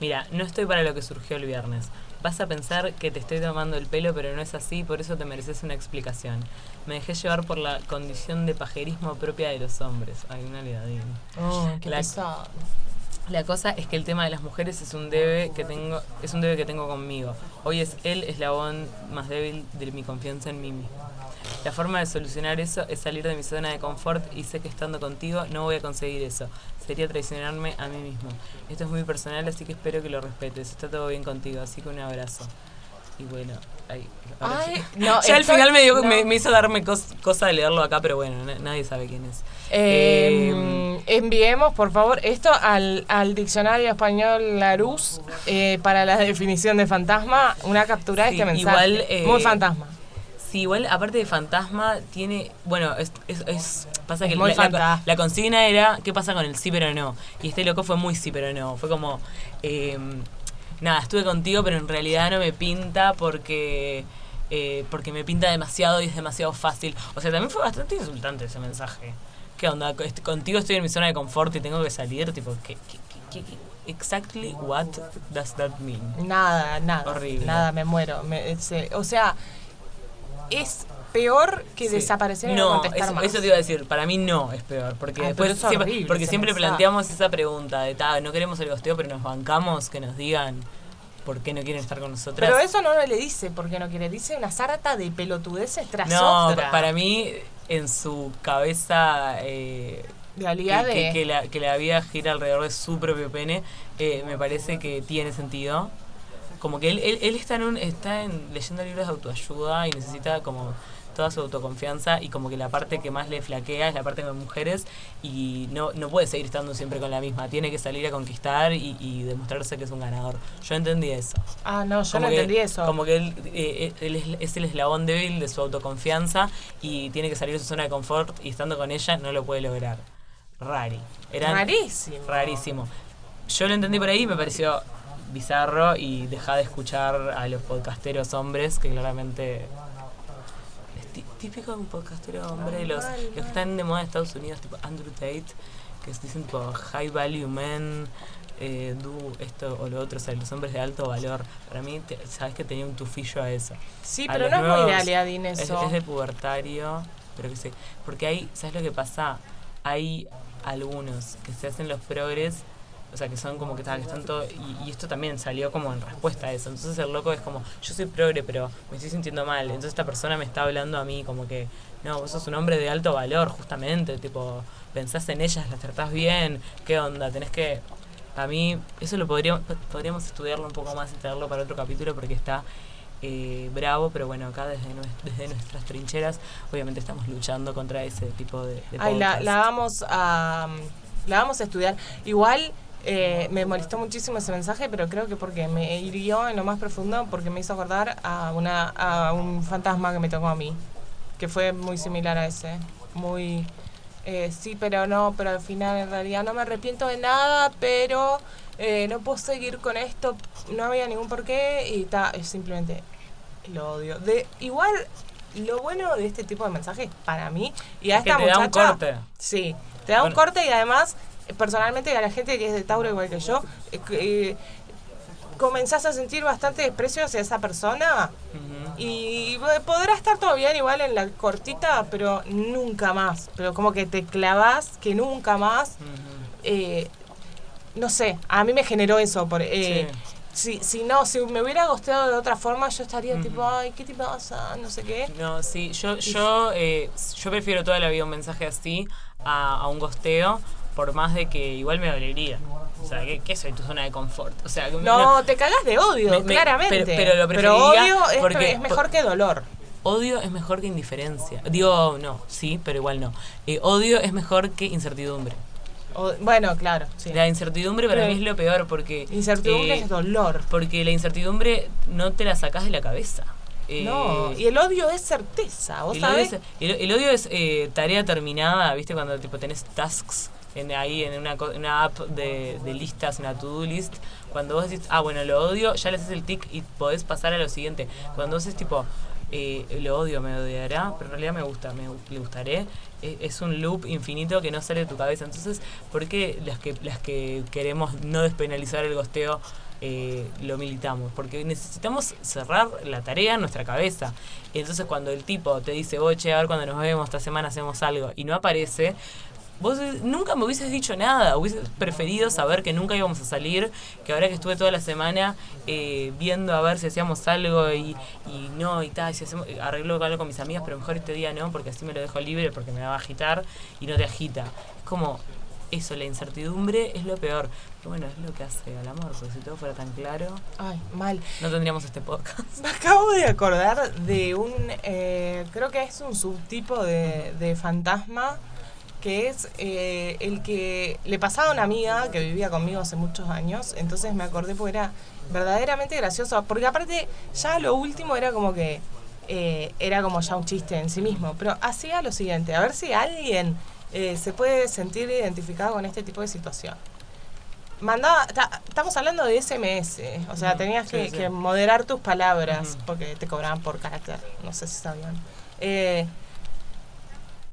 Mira, no estoy para lo que surgió el viernes. Vas a pensar que te estoy tomando el pelo, pero no es así, por eso te mereces una explicación. Me dejé llevar por la condición de pajerismo propia de los hombres. Hay una leadín. Oh, qué La- pesado. La cosa es que el tema de las mujeres es un debe que tengo, es un debe que tengo conmigo. Hoy es el eslabón más débil de mi confianza en mí mismo. La forma de solucionar eso es salir de mi zona de confort y sé que estando contigo no voy a conseguir eso. Sería traicionarme a mí mismo. Esto es muy personal, así que espero que lo respetes. Está todo bien contigo, así que un abrazo. Y bueno, ahí. Ay, sí. no, [laughs] ya al final me, dio- no. me, me hizo darme cos- cosa de leerlo acá, pero bueno, na- nadie sabe quién es. Eh, enviemos, por favor, esto al, al diccionario español Larousse eh, para la definición de fantasma, una captura de Sí, este mensaje. igual, eh, Muy fantasma. Sí, igual aparte de fantasma, tiene. Bueno, es, es, es- pasa Es que muy la, la- la consigna era qué pasa con el sí pero no. Y este loco fue muy sí pero no. Fue como. eh, nada, estuve contigo, pero en realidad no me pinta porque. eh, porque me pinta demasiado y es demasiado fácil. O sea, también fue bastante insultante ese mensaje. ¿Qué onda? Contigo estoy en mi zona de confort y tengo que salir. Tipo, ¿qué, qué, qué- qué- exactly what does that mean? Nada, nada. Horrible. Nada, me muero. Me- ese- o sea, es peor que Sí. desaparecer y no no, contestar eso, más. eso te iba a decir, para mí no es peor, porque Ay, después siempre, porque siempre planteamos esa pregunta de, "Ta, no queremos el gosteo, pero nos bancamos que nos digan por qué no quieren estar con nosotras. Pero eso no le dice porque no quiere, dice una sarta de pelotudeces tras no, otra. para mí en su cabeza eh, de realidad que, que- de... que la, que la vida gira alrededor de su propio pene, eh, me parece que tiene sentido. Como que él, él, él está, en un, está en, leyendo libros de autoayuda y necesita como toda su autoconfianza y como que la parte que más le flaquea es la parte con mujeres y no, no puede seguir estando siempre con la misma, tiene que salir a conquistar y, y demostrarse que es un ganador. Yo entendí eso. Ah, no, yo Como no que- entendí eso. Como que él, eh, él es, es el eslabón débil de su autoconfianza y tiene que salir de su zona de confort y estando con ella no lo puede lograr. Rari. Era Rarísimo. rarísimo. Yo lo entendí por ahí y me pareció bizarro y dejá de escuchar a los podcasteros hombres que claramente es tí- típico de un podcastero hombre, los, los que están de moda en Estados Unidos, tipo Andrew Tate, que dicen tipo high value men, eh, do esto o lo otro, o sea, los hombres de alto valor. Para mí, te- sabes que tenía un tufillo a eso. Sí, a pero no es muy de Aliadín Es, eso. es de pubertario, pero que sé. Porque hay, ¿sabes lo que pasa? Hay algunos que se hacen los progres, o sea, que son como que, tal, que están todo. Y, y esto también salió como en respuesta a eso. Entonces el loco es como, yo soy progre, pero me estoy sintiendo mal. Entonces esta persona me está hablando a mí como que, no, vos sos un hombre de alto valor, justamente. Tipo, pensás en ellas, las tratás bien. ¿Qué onda? Tenés que. A mí, eso lo podríamos, podríamos estudiarlo un poco más y traerlo para otro capítulo porque está eh, bravo, pero bueno, acá desde, desde nuestras trincheras, obviamente estamos luchando contra ese tipo de, de Ay, la, la vamos a la vamos a estudiar. Igual Eh, me molestó muchísimo ese mensaje, pero creo que porque me hirió en lo más profundo, porque me hizo acordar a, una, a un fantasma que me tocó a mí, que fue muy similar a ese. Muy, eh, sí, pero no, pero al final en realidad no me arrepiento de nada, pero eh, no puedo seguir con esto, no había ningún porqué y está, es simplemente lo odio. De, igual, lo bueno de este tipo de mensajes para mí y a Es que esta te da un muchacha. corte. Sí, te da un corte y además, personalmente, a la gente que es de Tauro igual que yo, eh, eh, comenzás a sentir bastante desprecio hacia esa persona. Y podrá estar todo bien igual en la cortita, pero nunca más. Pero como que te clavas que nunca más. Eh, no sé, a mí me generó eso. Por, eh, si, si no, si me hubiera gosteado de otra forma, yo estaría tipo, ay, ¿qué te pasa? No sé qué. No, sí, yo, yo, eh, yo prefiero toda la vida un mensaje así a, a un gosteo, por más de que igual me dolería. O sea, ¿qué, qué soy tu zona de confort? O sea, No, te cagas de odio, Me- me- claramente. pero- pero lo preferiría odio es, porque- es mejor que dolor. Odio es mejor que indiferencia. Digo, no, sí, pero igual no. Eh, odio es mejor que incertidumbre. O- bueno, claro, sí. La incertidumbre para Sí. mí es lo peor porque... Incertidumbre eh, es dolor. Porque la incertidumbre no te la sacás de la cabeza. Eh, no, y el odio es certeza, ¿vos el odio sabés? es, el, el odio es, eh, tarea terminada, ¿viste? Cuando tipo tenés tasks en, ahí en una, una app de, de listas, una to-do list. Cuando vos decís, ah, bueno, lo odio, ya le haces el tic y podés pasar a lo siguiente. Cuando vos es tipo, eh, lo odio, me odiará, pero en realidad me gusta, me le gustaré. eh, Es un loop infinito que no sale de tu cabeza. Entonces, ¿por qué las que, las que queremos no despenalizar el gosteo eh, lo militamos? Porque necesitamos cerrar la tarea en nuestra cabeza. Entonces cuando el tipo te dice, oye, a ver cuando nos vemos, esta semana hacemos algo, y no aparece, vos eh, nunca me hubieses dicho nada, hubieses preferido saber que nunca íbamos a salir, que ahora que estuve toda la semana eh, viendo a ver si hacíamos algo y, y no, y tal, si hacemos, arreglo algo con mis amigas, pero mejor este día no, porque así me lo dejo libre, porque me va a agitar y no te agita. Es como eso, la incertidumbre es lo peor. Pero bueno, es lo que hace al amor, porque si todo fuera tan claro, Ay, mal. no tendríamos este podcast. Me acabo de acordar de un, eh, creo que es un subtipo de, de fantasma, que es eh, el que le pasaba a una amiga que vivía conmigo hace muchos años, entonces me acordé porque era verdaderamente gracioso, porque aparte ya lo último era como que eh, era como ya un chiste en sí mismo, pero hacía lo siguiente, a ver si alguien eh, se puede sentir identificado con este tipo de situación. Mandaba, ta- estamos hablando de SMS, o sea, tenías sí, que, sí. que moderar tus palabras porque te cobraban por carácter, no sé si sabían. Eh,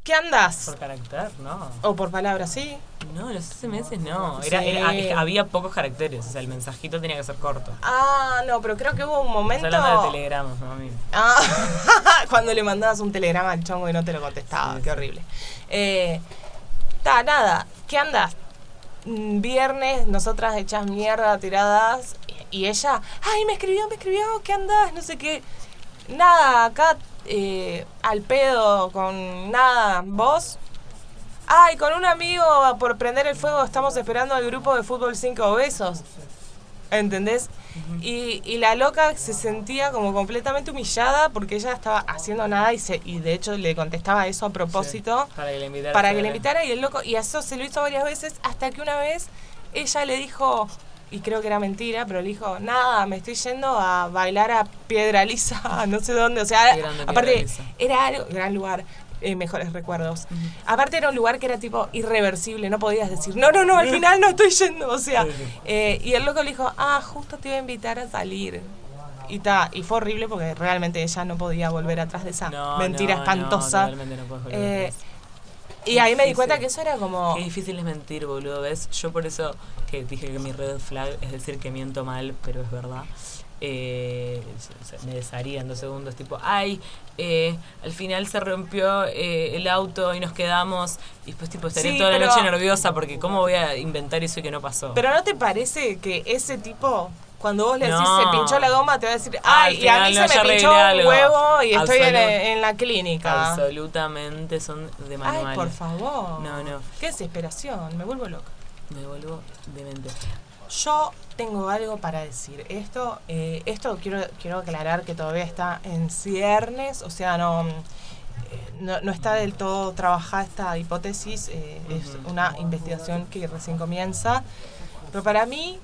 ¿Qué andas? Por carácter, no. O por palabras, sí. No, los SMS no. Era, Sí. era- había pocos caracteres, o sea, el mensajito tenía que ser corto. Ah, no, pero creo que hubo un Estás momento. hablando de telegramas, mami. Ah, [laughs] cuando le mandabas un telegrama al chongo y no te lo contestaba, Sí, qué sí. horrible. Eh, ta, nada, ¿qué andas? Mm, Viernes, nosotras hechas mierda, tiradas, y, y ella, ay, me escribió, me escribió, ¿qué andas? No sé qué. Nada, acá eh, al pedo, con nada, vos. Ay, con un amigo por prender el fuego estamos esperando al grupo de fútbol cinco besos. ¿Entendés? y, y la loca se sentía como completamente humillada porque ella estaba haciendo nada y, se, y de hecho le contestaba eso a propósito Sí, para que le invitara. para que le invitara y el loco, y eso se lo hizo varias veces hasta que una vez ella le dijo, y creo que era mentira, pero le dijo, nada, me estoy yendo a bailar a Piedra Lisa, [laughs] no sé dónde, o sea, aparte era algo, gran lugar. eh, mejores recuerdos. Aparte era un lugar que era tipo irreversible, no podías decir, no, no, no, al final no estoy yendo, o sea, eh, y el loco le dijo, ah, justo te iba a invitar a salir. Y, ta, y fue horrible porque realmente ella no podía volver atrás de esa No, mentira no, espantosa. No, realmente no puedes volver Eh, atrás. Y ahí me di cuenta que eso era como... Qué difícil es mentir, boludo, ¿ves? Yo por eso que dije que mi red flag es decir que miento mal, pero es verdad. Eh, me desharía en dos segundos, tipo, ay, eh, al final se rompió eh, el auto y nos quedamos. Y después, tipo, estaría Sí, toda la noche nerviosa porque, ¿cómo voy a inventar eso que no pasó? Pero ¿no te parece que ese tipo, cuando vos le decís No. se pinchó la goma, te va a decir, ay, al y a mí no, se me pinchó un algo". huevo y estoy en, la clínica? Absolutamente son de manual. Ay, por favor. No, no. Qué desesperación, me vuelvo loca. Me vuelvo demente. Yo tengo algo para decir. Esto, eh, esto quiero, quiero aclarar que todavía está en ciernes, o sea, no, eh, no, no está del todo trabajada esta hipótesis, eh, es una investigación que recién comienza. Pero para mí,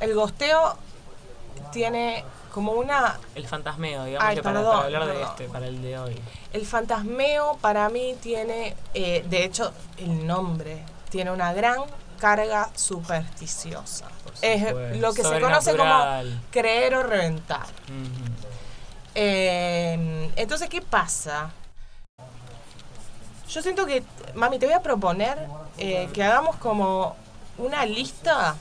el gosteo tiene como una... El fantasmeo, digamos, Ay, que para, perdón, para hablar de este, para el de hoy. El fantasmeo para mí tiene, eh, de hecho, el nombre tiene una gran carga supersticiosa. Es lo que se conoce como creer o reventar. Eh, entonces, ¿qué pasa? Yo siento que, mami, te voy a proponer eh, que hagamos como una lista,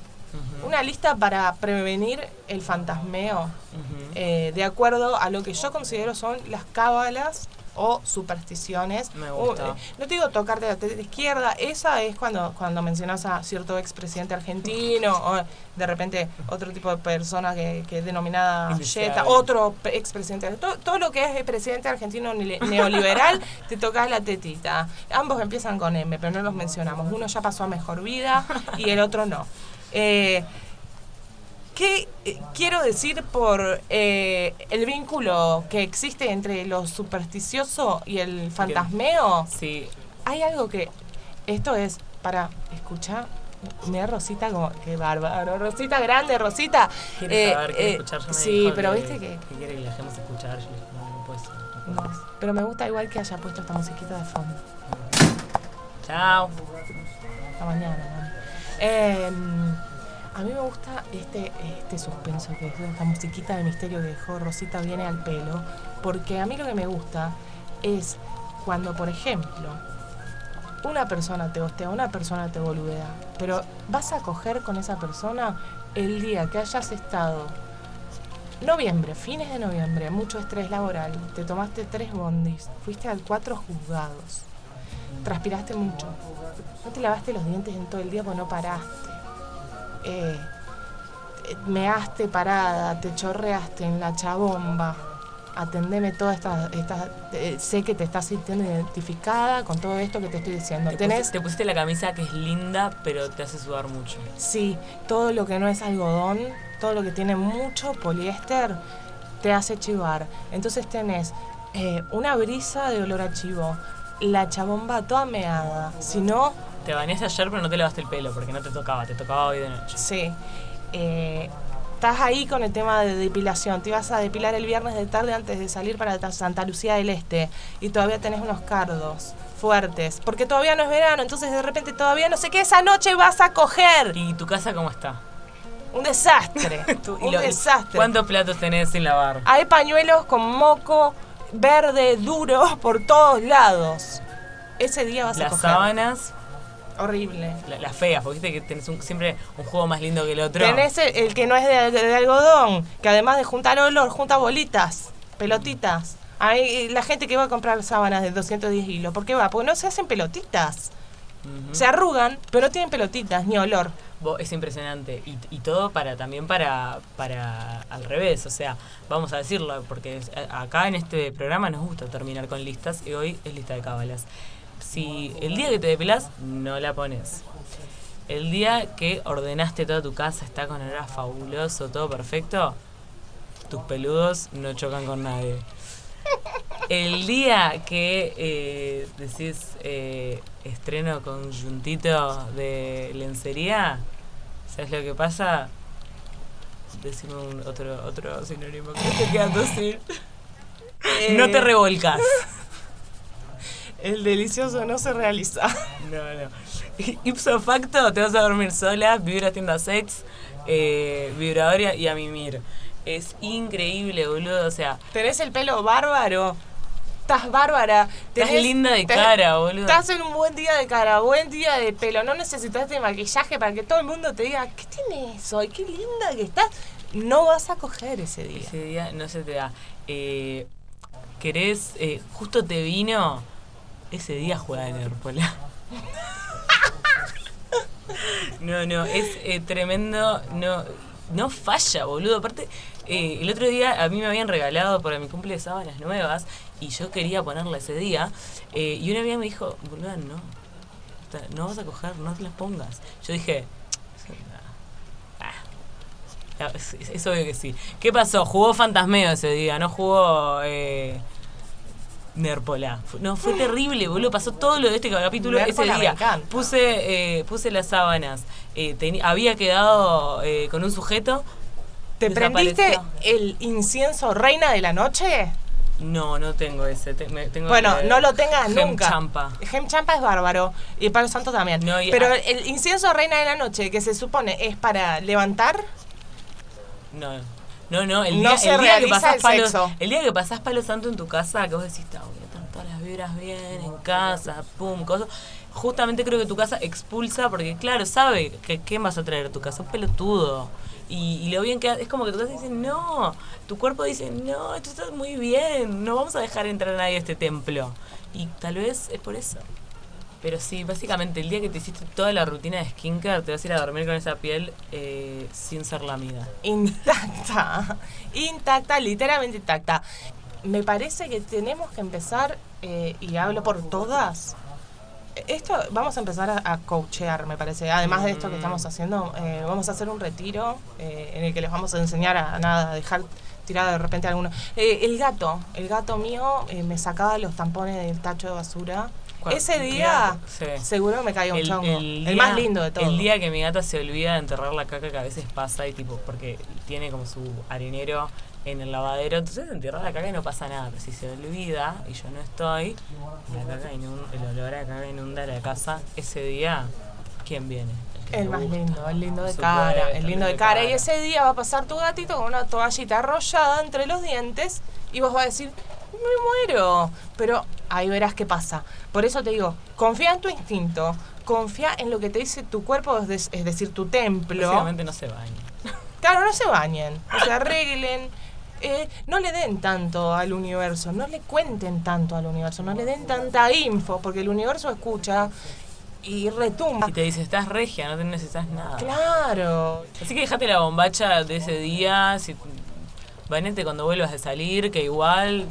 Una lista para prevenir el fantasmeo, eh, de acuerdo a lo que yo considero son las cábalas o supersticiones. Me gusta. Uh, eh, no te digo tocarte la teta izquierda, esa es cuando, cuando mencionas a cierto expresidente argentino o de repente otro tipo de persona que, que es denominada. Jetta, otro expresidente. Todo, todo lo que es el presidente argentino neoliberal, te tocas la tetita. Ambos empiezan con M, pero no los mencionamos. Uno ya pasó a mejor vida y el otro no. Eh, ¿Qué eh, quiero decir por eh, el vínculo que existe entre lo supersticioso y el fantasmeo? Sí, Hay algo que. Esto es para escuchar. Mira Rosita como. Qué bárbaro. Rosita grande, Rosita. quiere Eh, saber, quiere eh, escuchar. Ya me sí, dijo pero que- viste que. que quiere que la dejemos escuchar. Yo no, no ser, no pero me gusta igual que haya puesto esta musiquita de fondo. Chao. Hasta mañana. Eh, a mí me gusta este, este suspenso que es esta musiquita de misterio que dejó Rosita viene al pelo, porque a mí lo que me gusta es cuando, por ejemplo, una persona te hostea, una persona te boludea, pero vas a coger con esa persona el día que hayas estado noviembre, fines de noviembre, mucho estrés laboral, te tomaste tres bondis, fuiste al cuatro juzgados, transpiraste mucho, no te lavaste los dientes en todo el día porque no paraste. Eh, eh, measte parada, te chorreaste en la chabomba. Atendeme todas estas. estas eh, sé que te estás sintiendo identificada con todo esto que te estoy diciendo. Te, Tenés, puse- te pusiste la camisa que es linda, pero te hace sudar mucho. sí, todo lo que no es algodón, todo lo que tiene mucho poliéster, te hace chivar. Entonces tenés eh, una brisa de olor a chivo, la chabomba toda meada. Si no, Te bañaste ayer, pero no te lavaste el pelo porque no te tocaba, te tocaba hoy de noche. Sí. Eh, estás ahí con el tema de depilación. Te ibas a depilar el viernes de tarde antes de salir para ta- Santa Lucía del Este. Y todavía tenés unos cardos fuertes. Porque todavía no es verano, entonces de repente todavía no sé qué esa noche vas a coger. ¿Y tu casa cómo está? Un desastre. [laughs] Un lo- desastre. ¿Cuántos platos tenés sin lavar? Hay pañuelos con moco verde duro por todos lados. Ese día vas a Las coger. sábanas, Horrible. la- las feas, porque viste que tenés un- siempre un juego más lindo que el otro. Tenés el, el que no es de, de algodón, que además de juntar olor, junta bolitas, pelotitas. Hay la gente que va a comprar sábanas de 210 hilos, ¿por qué va? Porque no se hacen pelotitas. Se arrugan, pero no tienen pelotitas ni olor. Es impresionante. Y, y todo para también para, para al revés. O sea, vamos a decirlo, porque acá en este programa nos gusta terminar con listas y hoy es lista de cábalas. Si el día que te depilás, no la pones. El día que ordenaste toda tu casa, está con olor fabuloso, todo perfecto, tus peludos no chocan con nadie. El día que eh, decís eh, estreno conjuntito de lencería, ¿sabes lo que pasa? Decime un, otro, otro sinónimo que te quedando sin. No te Eh, revolcas. El delicioso no se realiza. No, no. Ipso facto, te vas a dormir sola, vivir a tienda sex, eh, vibrador y a mimir. Es increíble, boludo. O sea, Tenés el pelo bárbaro. Estás bárbara. estás linda de cara, boludo. Estás en un buen día de cara, buen día de pelo. No necesitas de maquillaje para que todo el mundo te diga, ¿qué tienes hoy? Qué linda que estás. No vas a coger ese día. Ese día no se te da. Eh, ¿Querés? eh, justo te vino. Ese día juega en Hérpola. [laughs] No, no, es eh, tremendo. No, no falla, boludo. Aparte, eh, el otro día a mí me habían regalado para mi cumple sábanas nuevas y yo quería ponerla ese día. eh, y una amiga me dijo, boludo, no. No vas a coger, no te las pongas. Yo dije, ah, Ah, Es, obvio que sí. ¿Qué pasó? Jugó Fantasmeo ese día, no jugó. eh, Nérpola. Fu- No, fue terrible, boludo. Pasó todo lo de este capítulo ese día. Puse, eh, puse las sábanas. Eh, había quedado eh, con un sujeto. ¿Te prendiste el incienso reina de la noche? No, no tengo ese. te- me- tengo Bueno, el- no lo tengas Gem nunca. Champa. Gem Champa es bárbaro. Y Palo Santo también. No, y- Pero ah. el incienso reina de la noche, que se supone es para levantar, No. No, no, el No día, se el día que pasás el palo, el día que pasás palo santo en tu casa, que vos decís, "Ta, voy a tener todas las vibras bien en casa, pum, cosas. Justamente creo que tu casa expulsa, porque claro, sabe que qué vas a traer a tu casa, un pelotudo. Y, y lo bien que es como que tu casa dice, no, tu cuerpo dice, no, esto está muy bien, no vamos a dejar entrar a nadie a este templo. Y tal vez es por eso. Pero sí, básicamente el día que te hiciste toda la rutina de skincare, te vas a ir a dormir con esa piel eh, sin ser lamida. intacta. Intacta, literalmente intacta. Me parece que tenemos que empezar, eh, y hablo por todas. Esto vamos a empezar a, a coachear, me parece. Además de esto que estamos haciendo, eh, vamos a hacer un retiro eh, en el que les vamos a enseñar a, nada, a dejar tirado de repente alguno. Eh, el gato, el gato mío me sacaba los tampones del tacho de basura. Ese ¿Qué día? Sí. seguro me caía un chongo. El, día- más lindo de todo. El día que mi gata se olvida de enterrar la caca que a veces pasa y tipo, porque tiene como su arenero en el lavadero, entonces entierra la caca y no pasa nada. Pero si se olvida y yo no estoy, la caca inun- el olor a caca inunda la casa, ese día, ¿quién viene? El más gusta. lindo, el lindo de cara, supuesto, el lindo de cara. Y ese día va a pasar tu gatito con una toallita arrollada entre los dientes y vos vas a decir, me muero. Pero ahí verás qué pasa. Por eso te digo, confía en tu instinto, confía en lo que te dice tu cuerpo, es, de- es decir, tu templo. Básicamente no se baña. Claro, no se bañen, no se arreglen. [laughs] eh, no le den tanto al universo, no le cuenten tanto al universo, no le den tanta info, porque el universo escucha y retumba. Y te dice, estás regia, no te necesitas nada. Claro, Así que déjate la bombacha de ese día, si, bañate cuando vuelvas de salir, que igual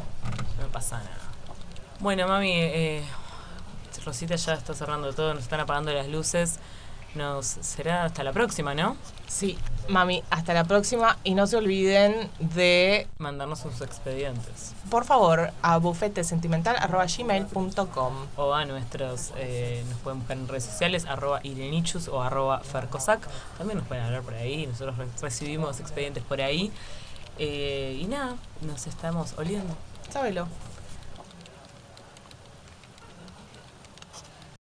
no pasa nada. Bueno, mami, eh, Rosita ya está cerrando todo, nos están apagando las luces. Nos será hasta la próxima, ¿no? Sí, mami, hasta la próxima y no se olviden de, Mandarnos sus expedientes. por favor, a bufetesentimental.gmail.com. O a nuestros, eh, nos pueden buscar en redes sociales, arroba irenichus o arroba fercosac. También nos pueden hablar por ahí, nosotros re- recibimos expedientes por ahí. Eh, y nada, nos estamos oliendo. Sábelo.